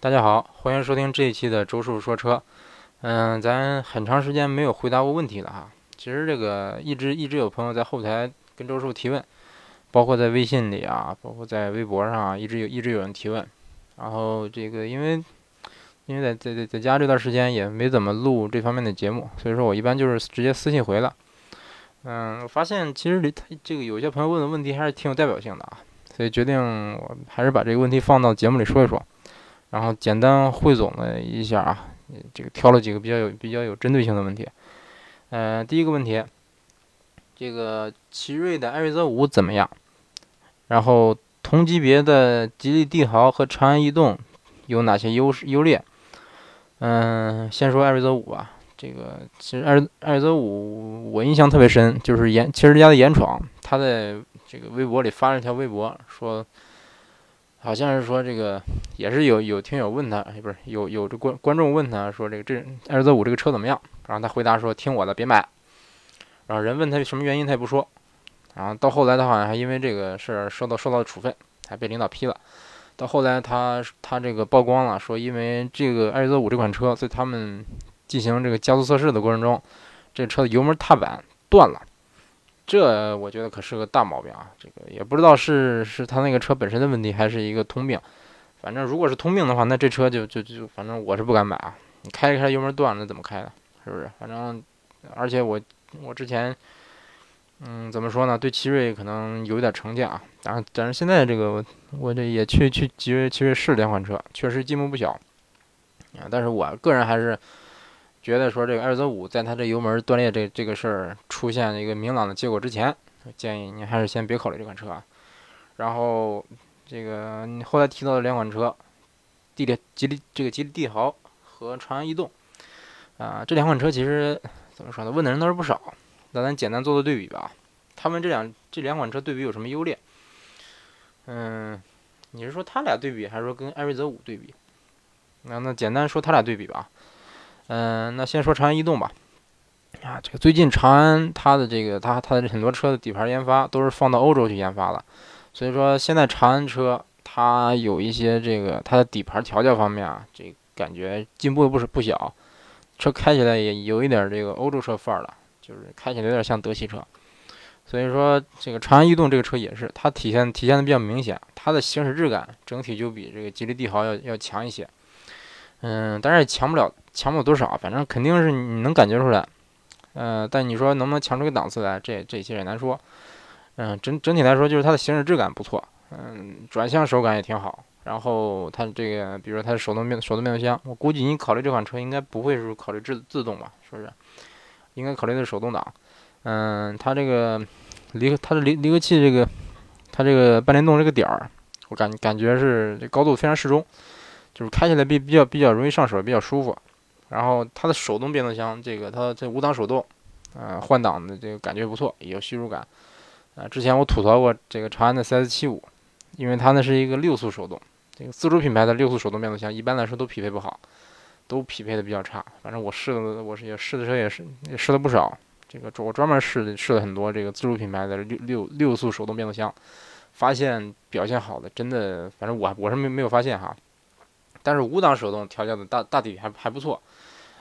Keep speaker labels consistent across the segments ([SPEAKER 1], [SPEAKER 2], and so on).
[SPEAKER 1] 大家好，欢迎收听这一期的周叔说车。嗯，咱很长时间没有回答过问题了哈。其实这个一直一直有朋友在后台跟周叔提问，包括在微信里啊，包括在微博上啊，一直有一直有人提问。然后这个因为因为在在在在家这段时间也没怎么录这方面的节目，所以说我一般就是直接私信回了。嗯，我发现其实他这个有些朋友问的问题还是挺有代表性的啊，所以决定我还是把这个问题放到节目里说一说。然后简单汇总了一下啊，这个挑了几个比较有比较有针对性的问题。呃，第一个问题，这个奇瑞的艾瑞泽五怎么样？然后同级别的吉利帝豪和长安逸动有哪些优势优劣？嗯，先说艾瑞泽五吧。这个其实艾艾瑞泽五我印象特别深，就是严汽车之家的严闯，他在这个微博里发了一条微博说。好像是说这个也是有有听友问他，不是有有这观观众问他说这个这艾瑞泽五这个车怎么样？然后他回答说听我的，别买。然后人问他什么原因，他也不说。然后到后来他好像还因为这个事儿受到受到处分，还被领导批了。到后来他他这个曝光了，说因为这个艾瑞泽五这款车在他们进行这个加速测试的过程中，这车的油门踏板断了。这我觉得可是个大毛病啊！这个也不知道是是他那个车本身的问题，还是一个通病。反正如果是通病的话，那这车就就就反正我是不敢买啊！你开一开油门断了，怎么开的？是不是？反正而且我我之前嗯怎么说呢？对奇瑞可能有点成见啊。但是，但是现在这个我这也去去奇瑞奇瑞试两款车，确实进步不小啊。但是我个人还是。觉得说这个艾瑞泽五在它这油门断裂这这个事儿出现一个明朗的结果之前，建议您还是先别考虑这款车啊。然后这个你后来提到的两款车，地利吉利这个吉利帝豪和长安逸动啊，这两款车其实怎么说呢？问的人倒是不少。那咱简单做做对比吧。他们这两这两款车对比有什么优劣？嗯，你是说他俩对比，还是说跟艾瑞泽五对比？那那简单说他俩对比吧。嗯，那先说长安逸动吧。啊，这个最近长安它的这个它它的很多车的底盘研发都是放到欧洲去研发了，所以说现在长安车它有一些这个它的底盘调教方面啊，这感觉进步不是不小，车开起来也有一点这个欧洲车范儿了，就是开起来有点像德系车。所以说这个长安逸动这个车也是，它体现体现的比较明显，它的行驶质感整体就比这个吉利帝豪要要强一些。嗯，但是强不了。强不了多少，反正肯定是你能感觉出来，呃，但你说能不能强出个档次来，这这些也难说。嗯，整整体来说就是它的行驶质感不错，嗯，转向手感也挺好。然后它这个，比如说它的手动变手动变速箱，我估计你考虑这款车应该不会是考虑自自动吧，是不是？应该考虑的是手动挡。嗯，它这个离它的离离合器这个，它这个半联动这个点儿，我感感觉是这高度非常适中，就是开起来比比较比较容易上手，比较舒服。然后它的手动变速箱，这个它这五档手动，呃，换挡的这个感觉不错，也有吸入感。啊，之前我吐槽过这个长安的 CS75，因为它那是一个六速手动，这个自主品牌的六速手动变速箱一般来说都匹配不好，都匹配的比较差。反正我试的，我是也试的车也是也试了不少，这个我专门试试了很多这个自主品牌的六六六速手动变速箱，发现表现好的真的，反正我我是没没有发现哈。但是五档手动调教的大大体还还不错。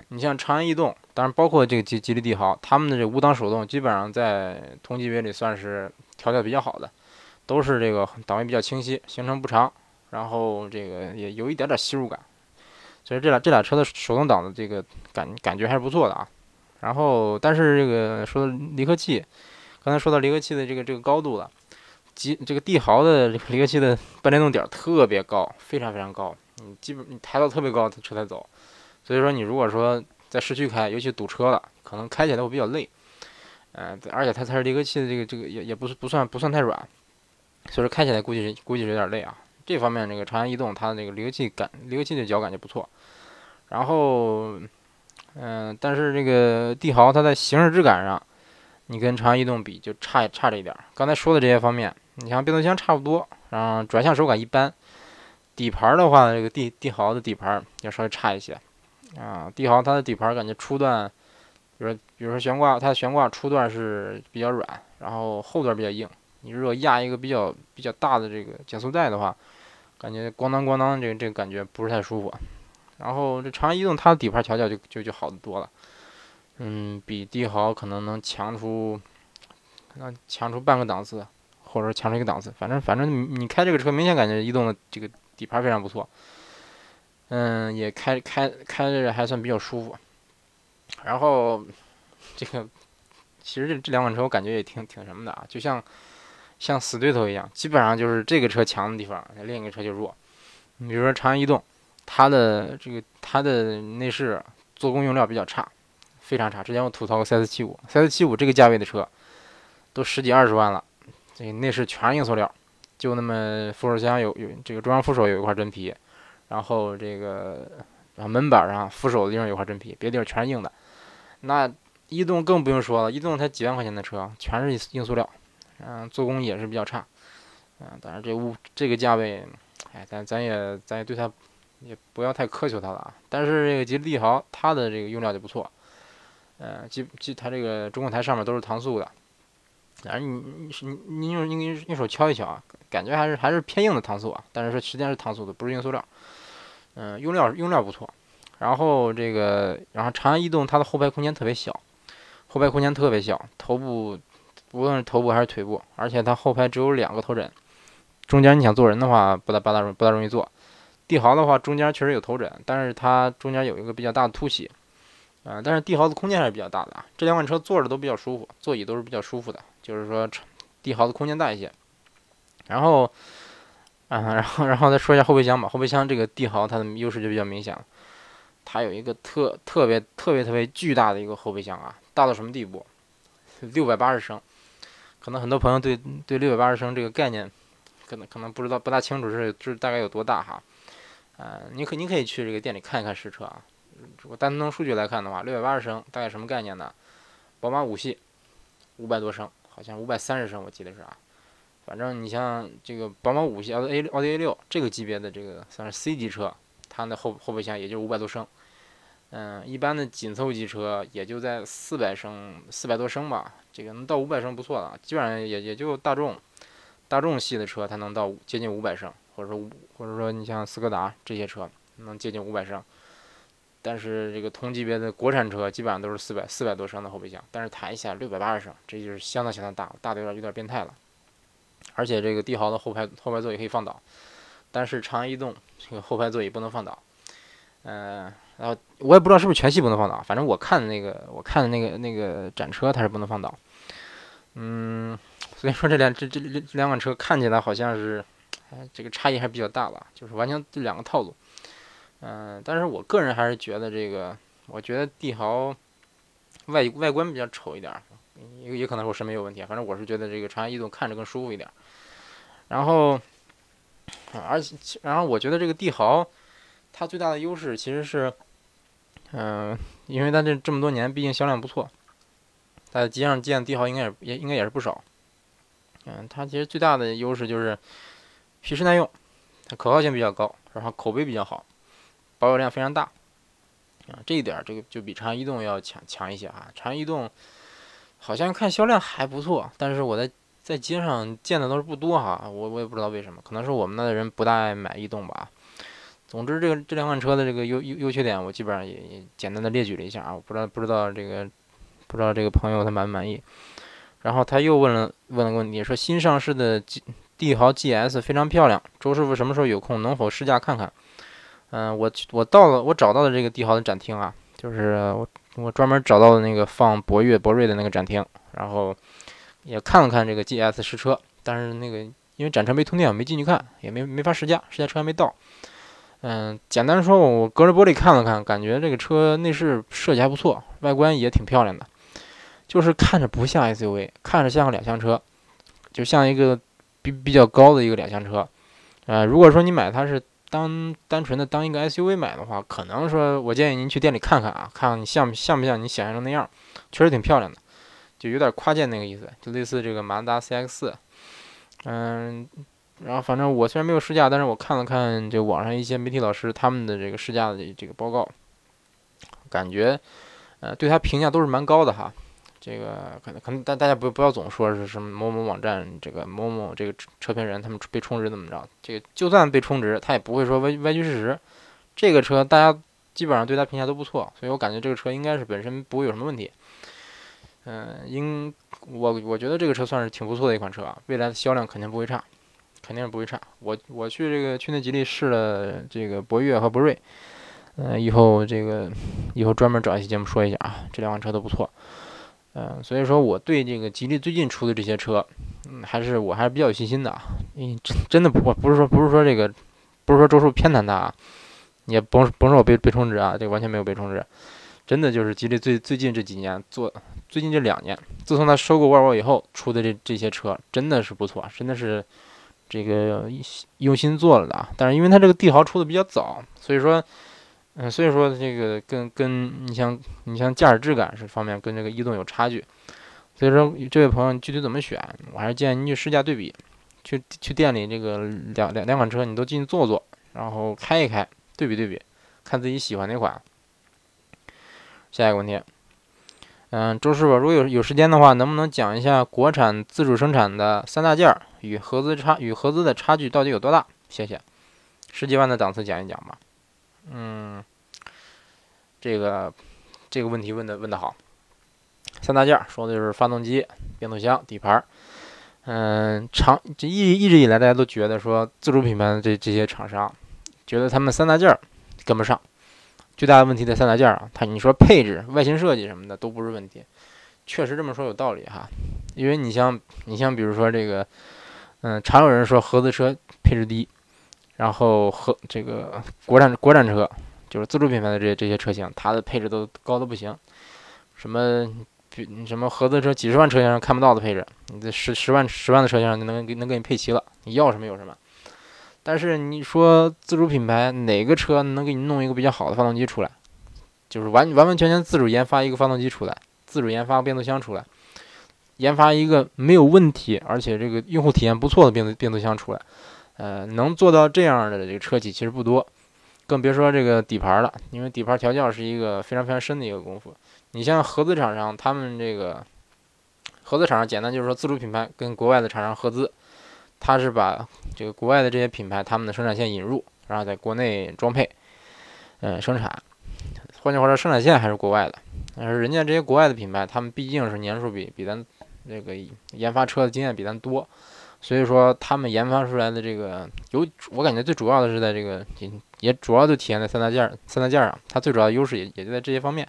[SPEAKER 1] 你像长安逸动，当然包括这个吉吉利帝豪，他们的这五档手动基本上在同级别里算是调教比较好的，都是这个档位比较清晰，行程不长，然后这个也有一点点吸入感，所以这俩这俩车的手动挡的这个感感觉还是不错的啊。然后，但是这个说离合器，刚才说到离合器的这个这个高度了，吉这个帝豪的离合器的半联动点特别高，非常非常高，你基本你抬到特别高，车才走。所以说，你如果说在市区开，尤其堵车了，可能开起来会比较累。嗯，而且它才是离合器的这个这个也也不是不算不算太软，所以说开起来估计估计是有点累啊。这方面，这个长安逸动它的这个离合器感离合器的脚感就不错。然后，嗯，但是这个帝豪它在行驶质感上，你跟长安逸动比就差差这一点。刚才说的这些方面，你像变速箱差不多，然后转向手感一般。底盘的话，这个帝帝豪的底盘要稍微差一些。啊，帝豪它的底盘感觉初段，比如说比如说悬挂，它的悬挂初段是比较软，然后后段比较硬。你如果压一个比较比较大的这个减速带的话，感觉咣当咣当，这个这个感觉不是太舒服。然后这长安逸动它的底盘调教就就就好得多了，嗯，比帝豪可能能强出，可能强出半个档次，或者强出一个档次。反正反正你开这个车，明显感觉逸动的这个底盘非常不错，嗯，也开开开着还算比较舒服。然后这个其实这这两款车我感觉也挺挺什么的啊，就像像死对头一样，基本上就是这个车强的地方，另一个车就弱。你比如说长安逸动。它的这个它的内饰做工用料比较差，非常差。之前我吐槽过 CS75，CS75 这个价位的车都十几二十万了，这个内饰全是硬塑料，就那么扶手箱有有这个中央扶手有一块真皮，然后这个然后门板上扶手的地方有块真皮，别的地方全是硬的。那逸动更不用说了，逸动才几万块钱的车，全是硬塑料，嗯，做工也是比较差，嗯，当然这物这个价位，哎，咱咱也咱也对它。也不要太苛求它了啊！但是这个吉利帝豪，它的这个用料就不错，呃，基基它这个中控台上面都是搪塑的，反正你你你用用用手敲一敲啊，感觉还是还是偏硬的搪塑啊，但是说实际上是搪塑的，不是硬塑料，嗯，用料用料不错。然后这个，然后长安逸动它的后排空间特别小，后排空间特别小，头部无论是头部还是腿部，而且它后排只有两个头枕，中间你想坐人的话，不大不大容不大容易坐。帝豪的话，中间确实有头枕，但是它中间有一个比较大的凸起，啊，但是帝豪的空间还是比较大的啊。这两款车坐着都比较舒服，座椅都是比较舒服的，就是说帝豪的空间大一些。然后，啊，然后，然后再说一下后备箱吧。后备箱这个帝豪它的优势就比较明显了，它有一个特特别特别特别巨大的一个后备箱啊，大到什么地步？六百八十升，可能很多朋友对对六百八十升这个概念，可能可能不知道不大清楚是是大概有多大哈。呃，你可你可以去这个店里看一看实车啊。我单从数据来看的话，六百八十升大概什么概念呢？宝马五系五百多升，好像五百三十升，我记得是啊。反正你像这个宝马五系奥迪 A 奥迪 A 六这个级别的这个算是 C 级车，它的后后备箱也就五百多升。嗯，一般的紧凑级车也就在四百升四百多升吧，这个能到五百升不错了。基本上也也就大众大众系的车才能到接近五百升。或者说，或者说你像斯柯达这些车能接近五百升，但是这个同级别的国产车基本上都是四百四百多升的后备箱，但是谈一下六百八十升，这就是相当相当大，大的有点有点变态了。而且这个帝豪的后排后排座椅可以放倒，但是长安逸动这个后排座椅不能放倒。嗯，然后我也不知道是不是全系不能放倒，反正我看的那个我看的那个那个展车它是不能放倒。嗯，所以说这两这这这两款车看起来好像是。哎，这个差异还比较大吧，就是完全这两个套路。嗯，但是我个人还是觉得这个，我觉得帝豪外外观比较丑一点，也也可能是我审美有问题。反正我是觉得这个长安逸动看着更舒服一点。然后，而且，然后我觉得这个帝豪它最大的优势其实是，嗯，因为它这这么多年毕竟销量不错，在街上见帝豪应该也也应该也是不少。嗯，它其实最大的优势就是。皮实耐用，它可靠性比较高，然后口碑比较好，保有量非常大，啊，这一点儿这个就比长安逸动要强强一些啊。长安逸动好像看销量还不错，但是我在在街上见的都是不多哈，我我也不知道为什么，可能是我们那的人不大爱买逸动吧。总之，这个这两款车的这个优优优缺点，我基本上也也简单的列举了一下啊，我不知道不知道这个不知道这个朋友他满不满意。然后他又问了问了个问题，说新上市的。帝豪 GS 非常漂亮，周师傅什么时候有空能否试驾看看？嗯，我我到了，我找到的这个帝豪的展厅啊，就是我我专门找到的那个放博越、博瑞的那个展厅，然后也看了看这个 GS 试车，但是那个因为展车没通电，我没进去看，也没没法试驾，试驾车还没到。嗯，简单说，我隔着玻璃看了看，感觉这个车内饰设计还不错，外观也挺漂亮的，就是看着不像 SUV，看着像个两厢车，就像一个。比比较高的一个两厢车，呃，如果说你买它是当单纯的当一个 SUV 买的话，可能说我建议您去店里看看啊，看看你像像不像你想象中那样，确实挺漂亮的，就有点夸荐那个意思，就类似这个马自达 CX，嗯，然后反正我虽然没有试驾，但是我看了看就网上一些媒体老师他们的这个试驾的这个报告，感觉，呃，对它评价都是蛮高的哈。这个可能可能大大家不不要总说是什么某某网站这个某某这个车车评人他们被充值怎么着？这个就算被充值，他也不会说歪歪曲事实。这个车大家基本上对他评价都不错，所以我感觉这个车应该是本身不会有什么问题。嗯，应我我觉得这个车算是挺不错的一款车啊，未来的销量肯定不会差，肯定是不会差。我我去这个去年吉利试了这个博越和博瑞，嗯，以后这个以后专门找一期节目说一下啊，这两款车都不错。嗯，所以说我对这个吉利最近出的这些车，嗯，还是我还是比较有信心的啊。嗯，真真的不不是说不是说这个，不是说周叔偏袒他啊，也甭甭说我被被充值啊，这个完全没有被充值，真的就是吉利最最近这几年做，最近这两年，自从他收购沃尔沃以后出的这这些车，真的是不错，真的是这个用心做了的啊。但是因为它这个帝豪出的比较早，所以说。嗯，所以说这个跟跟你像你像驾驶质感是方面跟这个逸动有差距，所以说这位朋友具体怎么选，我还是建议你去试驾对比，去去店里这个两两两款车你都进去坐坐，然后开一开，对比对比，看自己喜欢哪款。下一个问题，嗯，周师傅，如果有有时间的话，能不能讲一下国产自主生产的三大件儿与合资差与合资的差距到底有多大？谢谢，十几万的档次讲一讲吧。嗯，这个这个问题问的问的好。三大件说的就是发动机、变速箱、底盘。嗯，长这一一直以来大家都觉得说自主品牌的这这些厂商，觉得他们三大件儿跟不上。最大的问题在三大件儿啊，它你说配置、外形设计什么的都不是问题，确实这么说有道理哈。因为你像你像比如说这个，嗯，常有人说合资车配置低。然后和这个国产国产车，就是自主品牌的这些这些车型，它的配置都高的不行。什么比什么合资车几十万车型上看不到的配置，你这十十万十万的车型上就能给能给你配齐了，你要什么有什么。但是你说自主品牌哪个车能给你弄一个比较好的发动机出来？就是完完完全全自主研发一个发动机出来，自主研发变速箱出来，研发一个没有问题而且这个用户体验不错的变速变速箱出来。呃，能做到这样的这个车企其实不多，更别说这个底盘了。因为底盘调教是一个非常非常深的一个功夫。你像合资厂商，他们这个合资厂商，简单就是说自主品牌跟国外的厂商合资，他是把这个国外的这些品牌他们的生产线引入，然后在国内装配，嗯，生产。换句话说，生产线还是国外的，但是人家这些国外的品牌，他们毕竟是年数比比咱这个研发车的经验比咱多。所以说，他们研发出来的这个有，我感觉最主要的是在这个，也也主要就体现在三大件、三大件儿上。它最主要的优势也也就在这些方面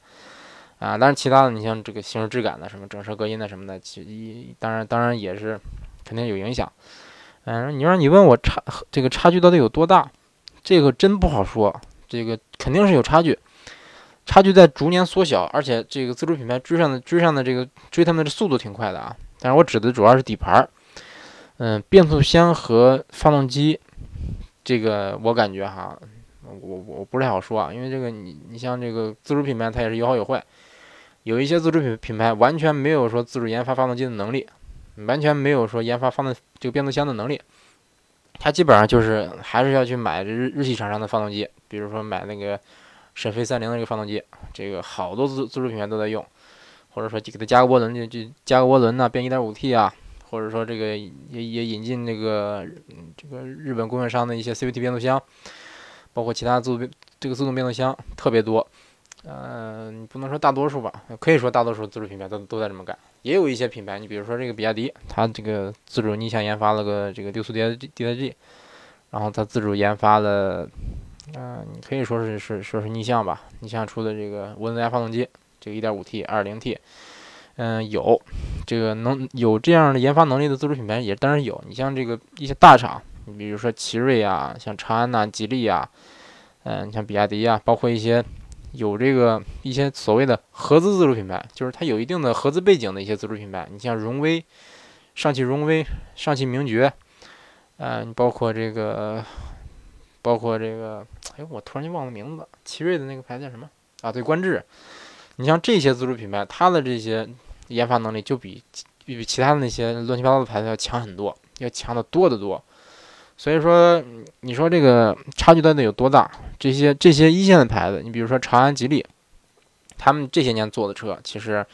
[SPEAKER 1] 啊。当然，其他的你像这个行驶质感的，什么整车隔音的什么的，其一当然当然也是肯定有影响。嗯，你说你问我差这个差距到底有多大，这个真不好说。这个肯定是有差距，差距在逐年缩小，而且这个自主品牌追上的追上的这个追他们的速度挺快的啊。但是我指的主要是底盘儿。嗯，变速箱和发动机，这个我感觉哈，我我不太好说啊，因为这个你你像这个自主品牌，它也是有好有坏，有一些自主品品牌完全没有说自主研发发动机的能力，完全没有说研发发动这个变速箱的能力，它基本上就是还是要去买日日系厂商的发动机，比如说买那个沈飞三菱的这个发动机，这个好多自自主品牌都在用，或者说给它加个涡轮就就加个涡轮呐，变 1.5T 啊。或者说这个也也引进那个这个日本供应商的一些 CVT 变速箱，包括其他自动这个自动变速箱特别多，呃，你不能说大多数吧，可以说大多数自主品牌都都在这么干。也有一些品牌，你比如说这个比亚迪，它这个自主逆向研发了个这个六速 D DSG，然后它自主研发了，嗯，你可以说是是说是逆向吧，逆向出的这个涡轮增压发动机，这个 1.5T、2.0T。嗯，有这个能有这样的研发能力的自主品牌也当然有。你像这个一些大厂，你比如说奇瑞啊，像长安呐、吉利啊，嗯，你像比亚迪啊，包括一些有这个一些所谓的合资自主品牌，就是它有一定的合资背景的一些自主品牌。你像荣威、上汽荣威、上汽名爵，嗯，包括这个，包括这个，哎，我突然间忘了名字，奇瑞的那个牌子叫什么啊？对，观致。你像这些自主品牌，它的这些。研发能力就比比其他的那些乱七八糟的牌子要强很多，要强的多得多。所以说，你说这个差距到底有多大？这些这些一线的牌子，你比如说长安、吉利，他们这些年做的车，其实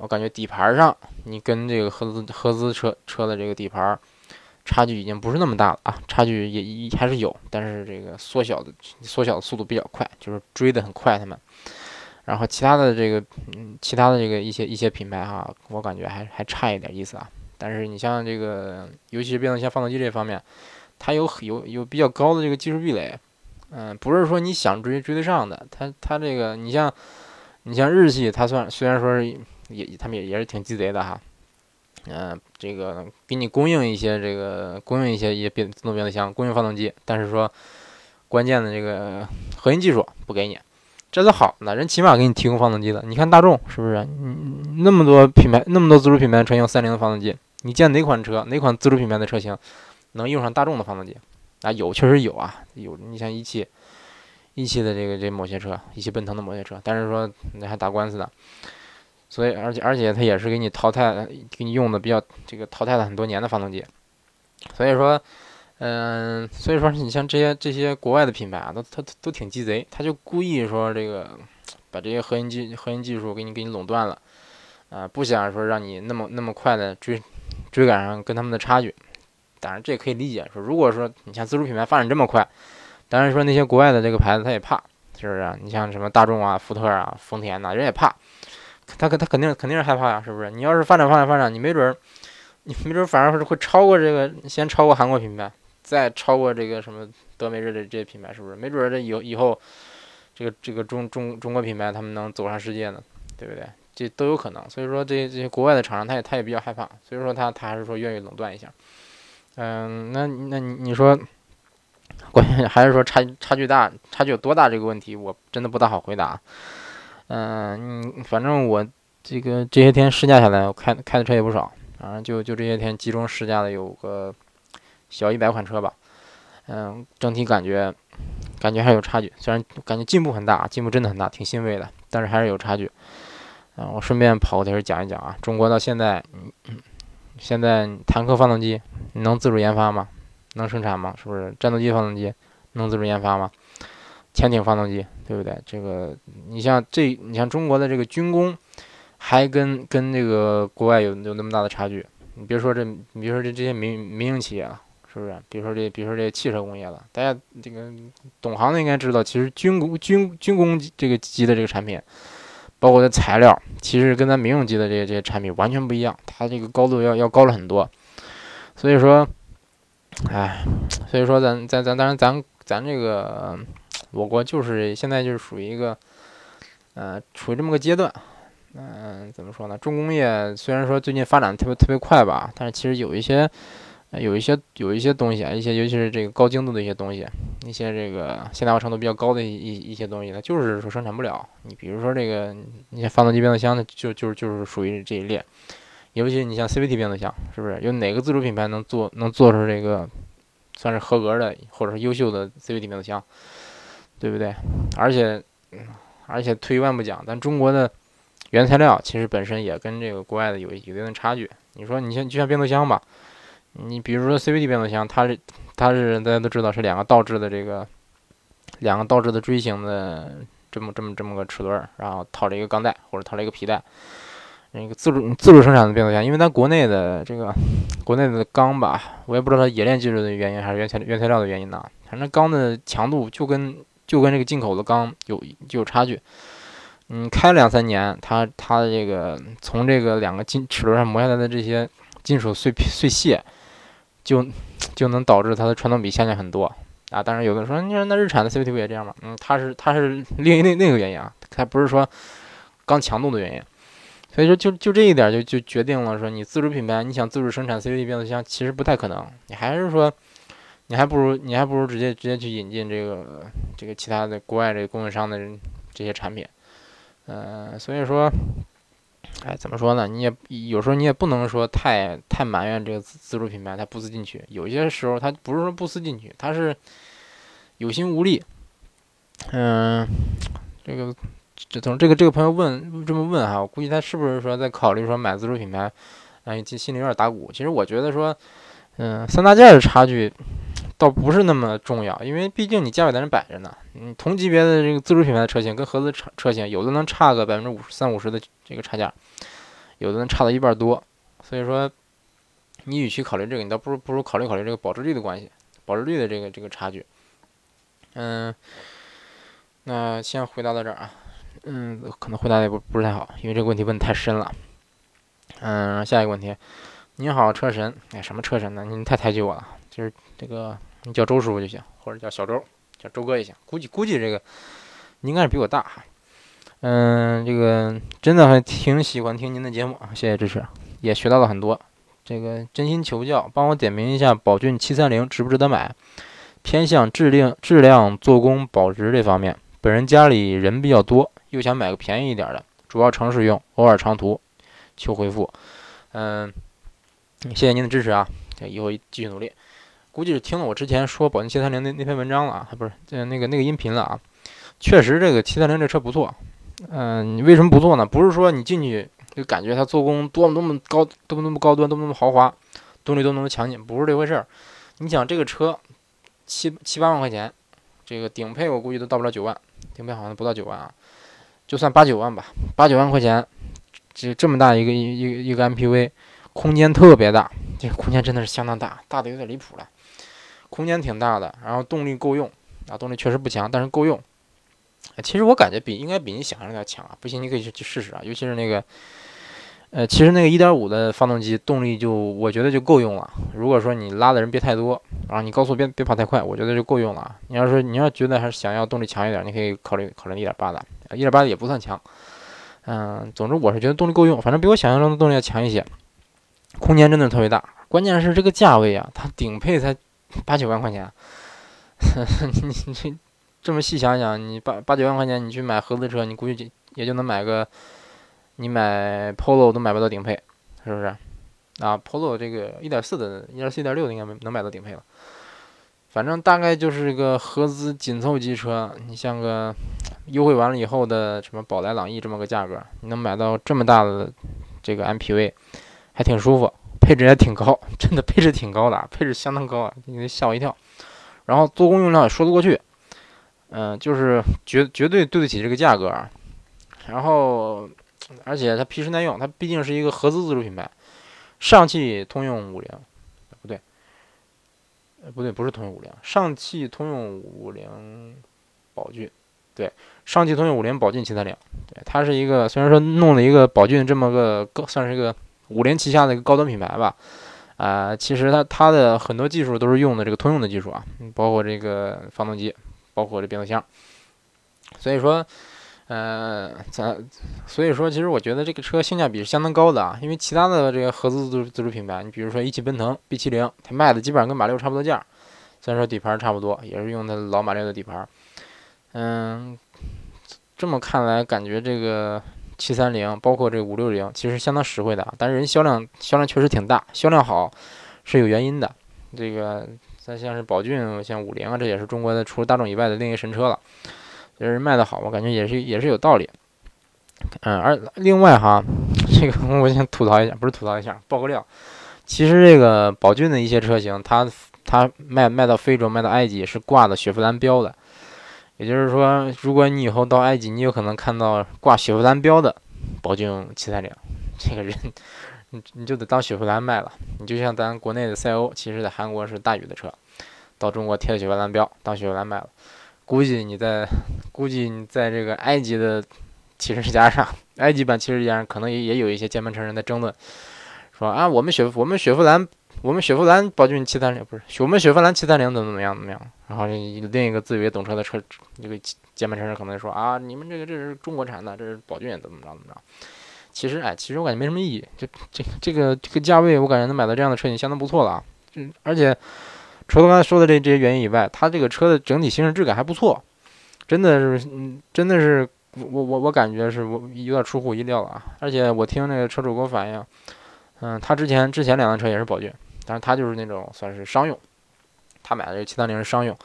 [SPEAKER 1] 我感觉底盘上你跟这个合资合资车车的这个底盘差距已经不是那么大了啊，差距也还是有，但是这个缩小的缩小的速度比较快，就是追得很快他们。然后其他的这个嗯，其他的这个一些一些品牌哈，我感觉还还差一点意思啊。但是你像这个，尤其是变速箱、发动机这方面，它有有有比较高的这个技术壁垒，嗯，不是说你想追追得上的。它它这个，你像你像日系，它算虽然说是也他们也也是挺鸡贼的哈，嗯，这个给你供应一些这个供应一些一些变自动变速箱，供应发动机，但是说关键的这个核心技术不给你。这是好的，人起码给你提供发动机的。你看大众是不是？嗯，那么多品牌，那么多自主品牌车型，三菱的发动机。你见哪款车，哪款自主品牌的车型能用上大众的发动机？啊，有，确实有啊，有。你像一汽，一汽的这个这某些车，一汽奔腾的某些车，但是说那还打官司的，所以而且而且它也是给你淘汰，给你用的比较这个淘汰了很多年的发动机。所以说，嗯，所以说你像这些这些国外的品牌啊，都他都挺鸡贼，他就故意说这个把这些核心技核心技术给你给你垄断了，啊，不想说让你那么那么快的追。追赶上跟他们的差距，当然这也可以理解。说如果说你像自主品牌发展这么快，当然说那些国外的这个牌子他也怕，是不是？你像什么大众啊、福特啊、丰田呐，人也怕，他他肯定肯定是害怕呀，是不是？你要是发展发展发展，你没准儿，你没准儿反而是会超过这个，先超过韩国品牌，再超过这个什么德美日的这些品牌，是不是？没准这以以后，这个这个中中中国品牌他们能走上世界呢，对不对？这都有可能，所以说这些这些国外的厂商，他也他也比较害怕，所以说他他还是说愿意垄断一下。嗯，那那你你说，关键还是说差差距大，差距有多大这个问题，我真的不大好回答。嗯，反正我这个这些天试驾下来，我开开的车也不少，反正就就这些天集中试驾的有个小一百款车吧。嗯，整体感觉感觉还有差距，虽然感觉进步很大，进步真的很大，挺欣慰的，但是还是有差距。啊，我顺便跑过去讲一讲啊，中国到现在，现在坦克发动机能自主研发吗？能生产吗？是不是？战斗机发动机能自主研发吗？潜艇发动机，对不对？这个，你像这，你像中国的这个军工，还跟跟这个国外有有那么大的差距？你别说这，你别说这这些民民营企业了，是不是？比如说这，比如说这汽车工业了，大家这个懂行的应该知道，其实军工军军工这个级的这个产品。包括的材料，其实跟咱民用机的这些这些产品完全不一样，它这个高度要要高了很多。所以说，哎，所以说咱咱咱当然咱咱这个我国就是现在就是属于一个，呃，处于这么个阶段。嗯，怎么说呢？重工业虽然说最近发展特别特别快吧，但是其实有一些。有一些有一些东西啊，一些尤其是这个高精度的一些东西，一些这个现代化程度比较高的一一些东西，它就是说生产不了。你比如说这个，你像发动机变速箱的，就就就是属于这一列。尤其你像 CVT 变速箱，是不是有哪个自主品牌能做能做出这个算是合格的或者是优秀的 CVT 变速箱，对不对？而且而且退一万步讲，咱中国的原材料其实本身也跟这个国外的有有一定的差距。你说你像就像变速箱吧。你比如说 CVT 变速箱，它是它是大家都知道是两个倒置的这个两个倒置的锥形的这么这么这么个齿轮，然后套着一个钢带或者套了一个皮带，那个自主自主生产的变速箱，因为咱国内的这个国内的钢吧，我也不知道它冶炼技术的原因还是原材原材料的原因呢，反正钢的强度就跟就跟这个进口的钢有就有差距。你开两三年，它它的这个从这个两个金齿轮上磨下来的这些金属碎碎屑。就就能导致它的传动比下降很多啊！当然，有的人说，你说那日产的 CVT 不也这样吗？嗯，它是它是另另另一个原因啊，它不是说刚强度的原因。所以说，就就这一点就就决定了说，你自主品牌你想自主生产 CVT 变速箱，其实不太可能。你还是说，你还不如你还不如直接直接去引进这个这个其他的国外这个供应商的这些产品。嗯，所以说。哎，怎么说呢？你也有时候你也不能说太太埋怨这个自主品牌它不思进取。有些时候它不是说不思进取，它是有心无力。嗯，这个这从这个这个朋友问这么问哈，我估计他是不是说在考虑说买自主品牌？哎，心里有点打鼓。其实我觉得说，嗯，三大件的差距倒不是那么重要，因为毕竟你价位在那摆着呢。嗯，同级别的这个自主品牌的车型跟合资车车型，有的能差个百分之五十三五十的这个差价。有的能差到一半多。所以说，你与其考虑这个，你倒不如不如考虑考虑这个保值率的关系，保值率的这个这个差距。嗯，那先回答到这儿啊。嗯，可能回答的也不不是太好，因为这个问题问的太深了。嗯，下一个问题，你好，车神。哎，什么车神呢？你太抬举我了。就是这个，你叫周师傅就行，或者叫小周，叫周哥也行。估计估计这个，你应该是比我大哈。嗯，这个真的还挺喜欢听您的节目啊，谢谢支持，也学到了很多。这个真心求教，帮我点评一下宝骏七三零值不值得买？偏向质量、质量、做工、保值这方面。本人家里人比较多。又想买个便宜一点的，主要城市用，偶尔长途。求回复。嗯，谢谢您的支持啊！以后继续努力。估计是听了我之前说宝骏七三零那那篇文章了啊，不是，呃，那个那个音频了啊。确实，这个七三零这车不错。嗯，你为什么不错呢？不是说你进去就感觉它做工多么多么高，多么多么高端，多么多么豪华，动力多么多么强劲，不是这回事儿。你想这个车七七八万块钱，这个顶配我估计都到不了九万，顶配好像不到九万啊。就算八九万吧，八九万块钱，这这么大一个一一个一个 MPV，空间特别大，这个空间真的是相当大，大的有点离谱了，空间挺大的，然后动力够用啊，动力确实不强，但是够用。其实我感觉比应该比你想象的要强啊，不信你可以去试试啊，尤其是那个，呃，其实那个一点五的发动机动力就我觉得就够用了。如果说你拉的人别太多，然后你高速别别跑太快，我觉得就够用了。你要是你要觉得还是想要动力强一点，你可以考虑考虑一点八的。一点八的也不算强，嗯，总之我是觉得动力够用，反正比我想象中的动力要强一些，空间真的特别大，关键是这个价位啊，它顶配才八九万块钱，你这这么细想想，你八八九万块钱你去买合资车，你估计也就能买个，你买 Polo 都买不到顶配，是不是？啊，Polo 这个一点四的、一点四、一点六的应该能买到顶配了。反正大概就是个合资紧凑级车，你像个优惠完了以后的什么宝来、朗逸这么个价格，你能买到这么大的这个 MPV，还挺舒服，配置也挺高，真的配置挺高的，配置相当高啊，你吓我一跳。然后做工用料也说得过去，嗯，就是绝绝对对得起这个价格啊。然后，而且它皮实耐用，它毕竟是一个合资自主品牌，上汽通用五菱。呃，不对，不是通用五菱，上汽通用五菱宝骏，对，上汽通用五菱宝骏七三零，对，它是一个虽然说弄了一个宝骏这么个，算是一个五菱旗下的一个高端品牌吧，啊，其实它它的很多技术都是用的这个通用的技术啊，包括这个发动机，包括这变速箱，所以说。呃，咱所以说，其实我觉得这个车性价比是相当高的啊，因为其他的这个合资自自主品牌，你比如说一汽奔腾 B 七零，它卖的基本上跟马六差不多价，虽然说底盘差不多，也是用的老马六的底盘。嗯，这么看来，感觉这个七三零，包括这个五六零，其实相当实惠的，但是人销量销量确实挺大，销量好是有原因的。这个咱像是宝骏，像五菱啊，这也是中国的除了大众以外的另一神车了。就是卖的好，我感觉也是也是有道理。嗯，而另外哈，这个我想吐槽一下，不是吐槽一下，爆个料。其实这个宝骏的一些车型，它它卖卖到非洲、卖到埃及是挂的雪佛兰标的。也就是说，如果你以后到埃及，你有可能看到挂雪佛兰标的宝骏七三零，这个人你你就得当雪佛兰卖了。你就像咱国内的赛欧，其实在韩国是大宇的车，到中国贴了雪佛兰标，当雪佛兰卖了。估计你在，估计你在这个埃及的汽车之家上，埃及版汽车之家上，可能也也有一些键盘车人在争论，说啊，我们雪我们雪佛兰，我们雪佛兰宝骏七三零不是，我们雪佛兰七三零怎么怎么样怎么样？然后另一个自以为懂车的车，这个键盘车可能说啊，你们这个这是中国产的，这是宝骏怎么着怎么着？其实哎，其实我感觉没什么意义，就这这个这个价位，我感觉能买到这样的车已经相当不错了啊，就而且。除了刚才说的这这些原因以外，它这个车的整体行驶质感还不错，真的是，嗯，真的是，我我我感觉是我有点出乎意料了啊！而且我听那个车主给我反映，嗯，他之前之前两辆车也是宝骏，但是他就是那种算是商用，他买的这七三零是商用，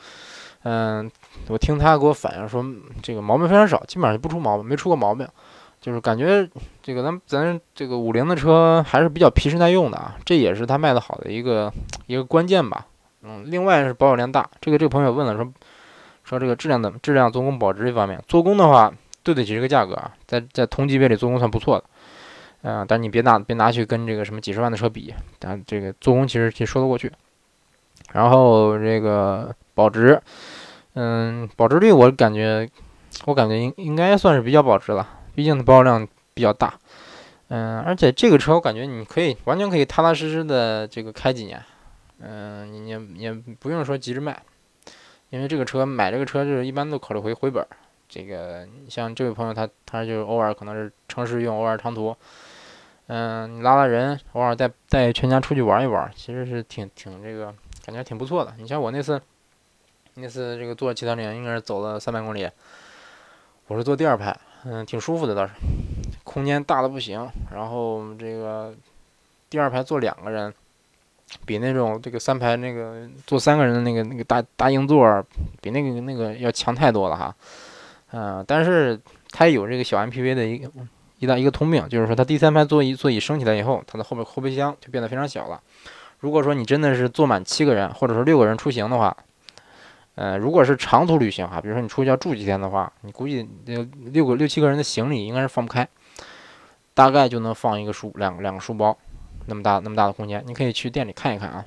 [SPEAKER 1] 嗯，我听他给我反映说，这个毛病非常少，基本上就不出毛病，没出过毛病，就是感觉这个咱咱这个五菱的车还是比较皮实耐用的啊，这也是他卖的好的一个一个关键吧。嗯，另外是保有量大。这个这个朋友问了，说说这个质量的质量、做工、保值这方面，做工的话对得起这个价格啊，在在同级别里做工算不错的。嗯，但你别拿别拿去跟这个什么几十万的车比，但这个做工其实其实说得过去。然后这个保值，嗯，保值率我感觉我感觉应应该算是比较保值了，毕竟它保有量比较大。嗯，而且这个车我感觉你可以完全可以踏踏实实的这个开几年，嗯，你也也不用说急着卖，因为这个车买这个车就是一般都考虑回回本。这个像这位朋友他他就偶尔可能是城市用，偶尔长途，嗯，你拉拉人，偶尔带带全家出去玩一玩，其实是挺挺这个感觉挺不错的。你像我那次那次这个坐七三零应该是走了三百公里，我是坐第二排，嗯，挺舒服的倒是。空间大的不行，然后这个第二排坐两个人，比那种这个三排那个坐三个人的那个那个大大硬座，比那个那个要强太多了哈。嗯，但是它有这个小 MPV 的一个一大一个通病，就是说它第三排座椅座椅升起来以后，它的后边后备箱就变得非常小了。如果说你真的是坐满七个人，或者说六个人出行的话，呃，如果是长途旅行哈，比如说你出去要住几天的话，你估计六个六七个人的行李应该是放不开。大概就能放一个书，两两个书包，那么大那么大的空间，你可以去店里看一看啊。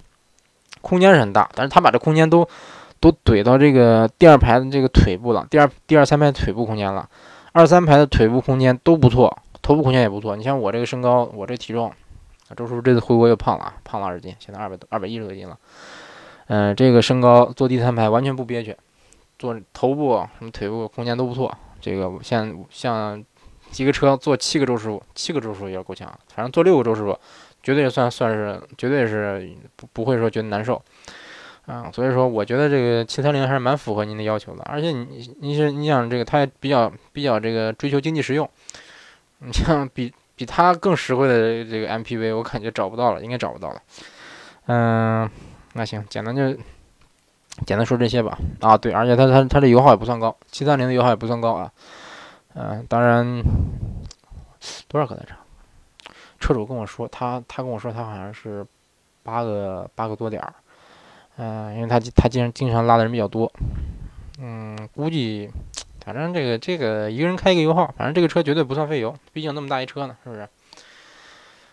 [SPEAKER 1] 空间是很大，但是他把这空间都都怼到这个第二排的这个腿部了，第二第二三排腿部空间了，二三排的腿部空间都不错，头部空间也不错。你像我这个身高，我这体重，周叔这次回国又胖了啊，胖了二十斤，现在二百多二百一十多斤了。嗯，这个身高坐第三排完全不憋屈，坐头部什么腿部空间都不错。这个像像。一个车坐七个周师傅，七个周师傅也够呛。反正坐六个周师傅，绝对算算是，绝对是不不会说觉得难受，啊，所以说我觉得这个七三零还是蛮符合您的要求的。而且你你是你想这个，它比较比较这个追求经济实用，你像比比它更实惠的这个 MPV，我感觉找不到了，应该找不到了。嗯，那行，简单就简单说这些吧。啊，对，而且它它它的油耗也不算高，七三零的油耗也不算高啊。嗯，当然，多少个来着？车主跟我说，他他跟我说他好像是八个八个多点儿。嗯，因为他他经常经常拉的人比较多。嗯，估计反正这个这个一个人开一个油耗，反正这个车绝对不算费油，毕竟那么大一车呢，是不是？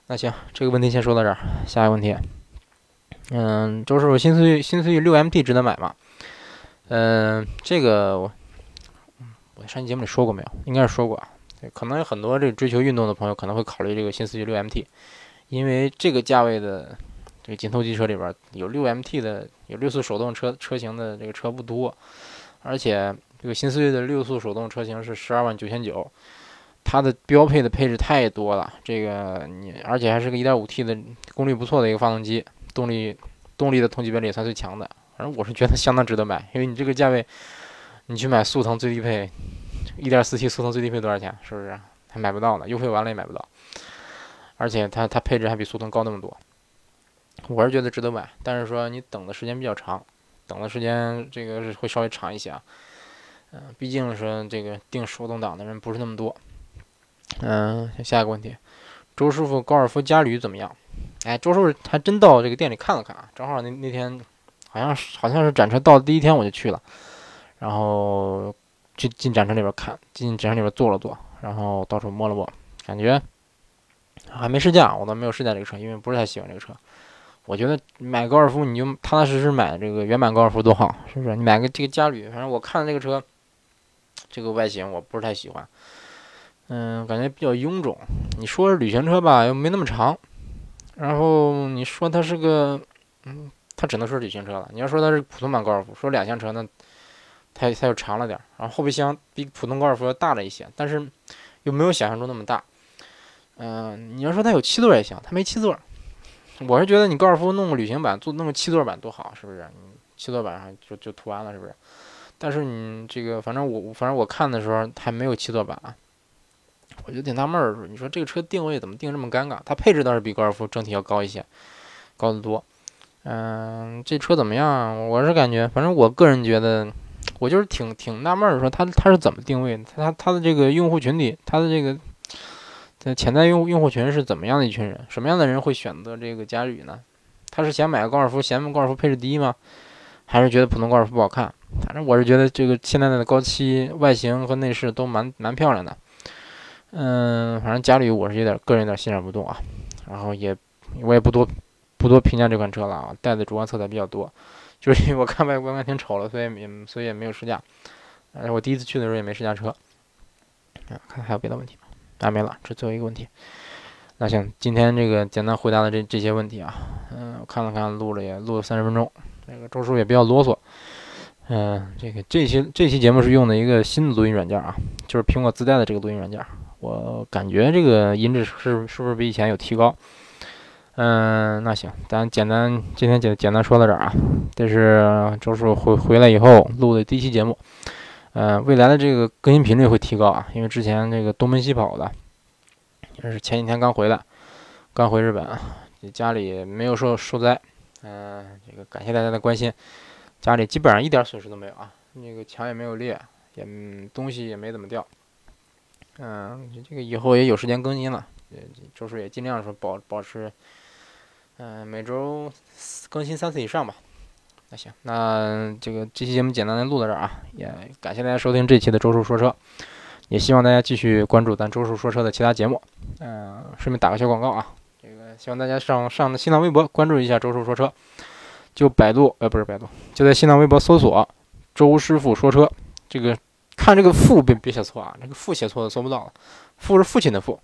[SPEAKER 1] 那行，这个问题先说到这儿，下一个问题。嗯，周师傅，新思域新思域六 MT 值得买吗？嗯，这个我。我上期节目里说过没有？应该是说过啊。对，可能有很多这个追求运动的朋友可能会考虑这个新思域六 MT，因为这个价位的这个紧凑级车里边有六 MT 的有六速手动车车型的这个车不多，而且这个新思域的六速手动车型是十二万九千九，它的标配的配置太多了。这个你而且还是个一点五 T 的功率不错的一个发动机，动力动力的同级别里也算最强的。反正我是觉得相当值得买，因为你这个价位。你去买速腾最低配，一点四 T 速腾最低配多少钱？是不是还买不到呢？优惠完了也买不到，而且它它配置还比速腾高那么多，我是觉得值得买。但是说你等的时间比较长，等的时间这个是会稍微长一些啊。嗯，毕竟说这个定手动挡的人不是那么多。嗯，下一个问题，周师傅高尔夫嘉旅怎么样？哎，周师傅还真到这个店里看了看啊，正好那那天好像是好像是展车到的第一天我就去了。然后去进展车里边看，进展车里边坐了坐，然后到处摸了摸，感觉还没试驾，我倒没有试驾这个车，因为不是太喜欢这个车。我觉得买高尔夫你就踏踏实实买这个原版高尔夫多好，是不是？你买个这个嘉旅，反正我看这个车，这个外形我不是太喜欢，嗯，感觉比较臃肿。你说是旅行车吧，又没那么长，然后你说它是个，嗯，它只能说是旅行车了。你要说它是普通版高尔夫，说两厢车呢。它它又长了点，然后后备箱比普通高尔夫要大了一些，但是又没有想象中那么大。嗯，你要说它有七座也行，它没七座。我是觉得你高尔夫弄个旅行版，做弄个七座版多好，是不是？你七座版上就就涂完了，是不是？但是你这个，反正我反正我看的时候还没有七座版，我就挺纳闷儿。你说这个车定位怎么定这么尴尬？它配置倒是比高尔夫整体要高一些，高得多。嗯，这车怎么样？我是感觉，反正我个人觉得。我就是挺挺纳闷儿，说它它是怎么定位的？他他的这个用户群体，它的这个潜在用用户群是怎么样的一群人？什么样的人会选择这个嘉旅呢？他是想买个高尔夫，嫌高尔夫配置低吗？还是觉得普通高尔夫不好看？反正我是觉得这个现在的高七外形和内饰都蛮蛮漂亮的。嗯，反正家里我是有点个人有点欣赏不动啊，然后也我也不多不多评价这款车了啊，带的主观色彩比较多，就是因为我看外观挺丑了，所以也所以也没有试驾。呃，我第一次去的时候也没试驾车。啊，看还有别的问题吗？啊，没了，这最后一个问题。那行，今天这个简单回答的这这些问题啊，嗯，我看了看，录了也录了三十分钟，这个周叔也比较啰嗦。嗯，这个这期这期节目是用的一个新的录音软件啊，就是苹果自带的这个录音软件。我感觉这个音质是是不是比以前有提高？嗯，那行，咱简单今天简简单说到这儿啊。这是周叔回回来以后录的第一期节目。嗯，未来的这个更新频率会提高啊，因为之前这个东奔西跑的，也是前几天刚回来，刚回日本，家里没有受受灾。嗯，这个感谢大家的关心。家里基本上一点损失都没有啊，那个墙也没有裂，也东西也没怎么掉。嗯，这个以后也有时间更新了，周叔也尽量说保保持，嗯，每周更新三次以上吧。那行，那这个这期节目简单的录到这儿啊，也感谢大家收听这期的周叔说车，也希望大家继续关注咱周叔说车的其他节目。嗯，顺便打个小广告啊，这个希望大家上上新浪微博关注一下周叔说车。就百度，呃，不是百度，就在新浪微博搜索“周师傅说车”。这个看这个“父”别别写错啊，这个“父”写错了，搜不到了。“父”是父亲的“父”。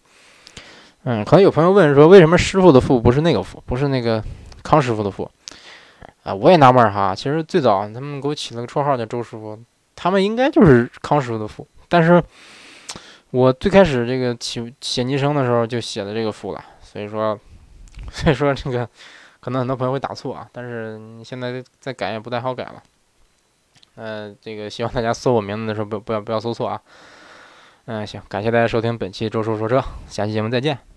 [SPEAKER 1] 嗯，可能有朋友问说，为什么师傅的“傅”不是那个“傅”，不是那个康师傅的“傅”？啊，我也纳闷哈。其实最早他们给我起了个绰号叫周师傅，他们应该就是康师傅的“傅”。但是我最开始这个起写昵称的时候就写的这个“傅”了，所以说，所以说这个。可能很多朋友会打错啊，但是你现在再改也不太好改了。呃，这个希望大家搜我名字的时候不不要不要搜错啊。嗯，行，感谢大家收听本期周叔说车，下期节目再见。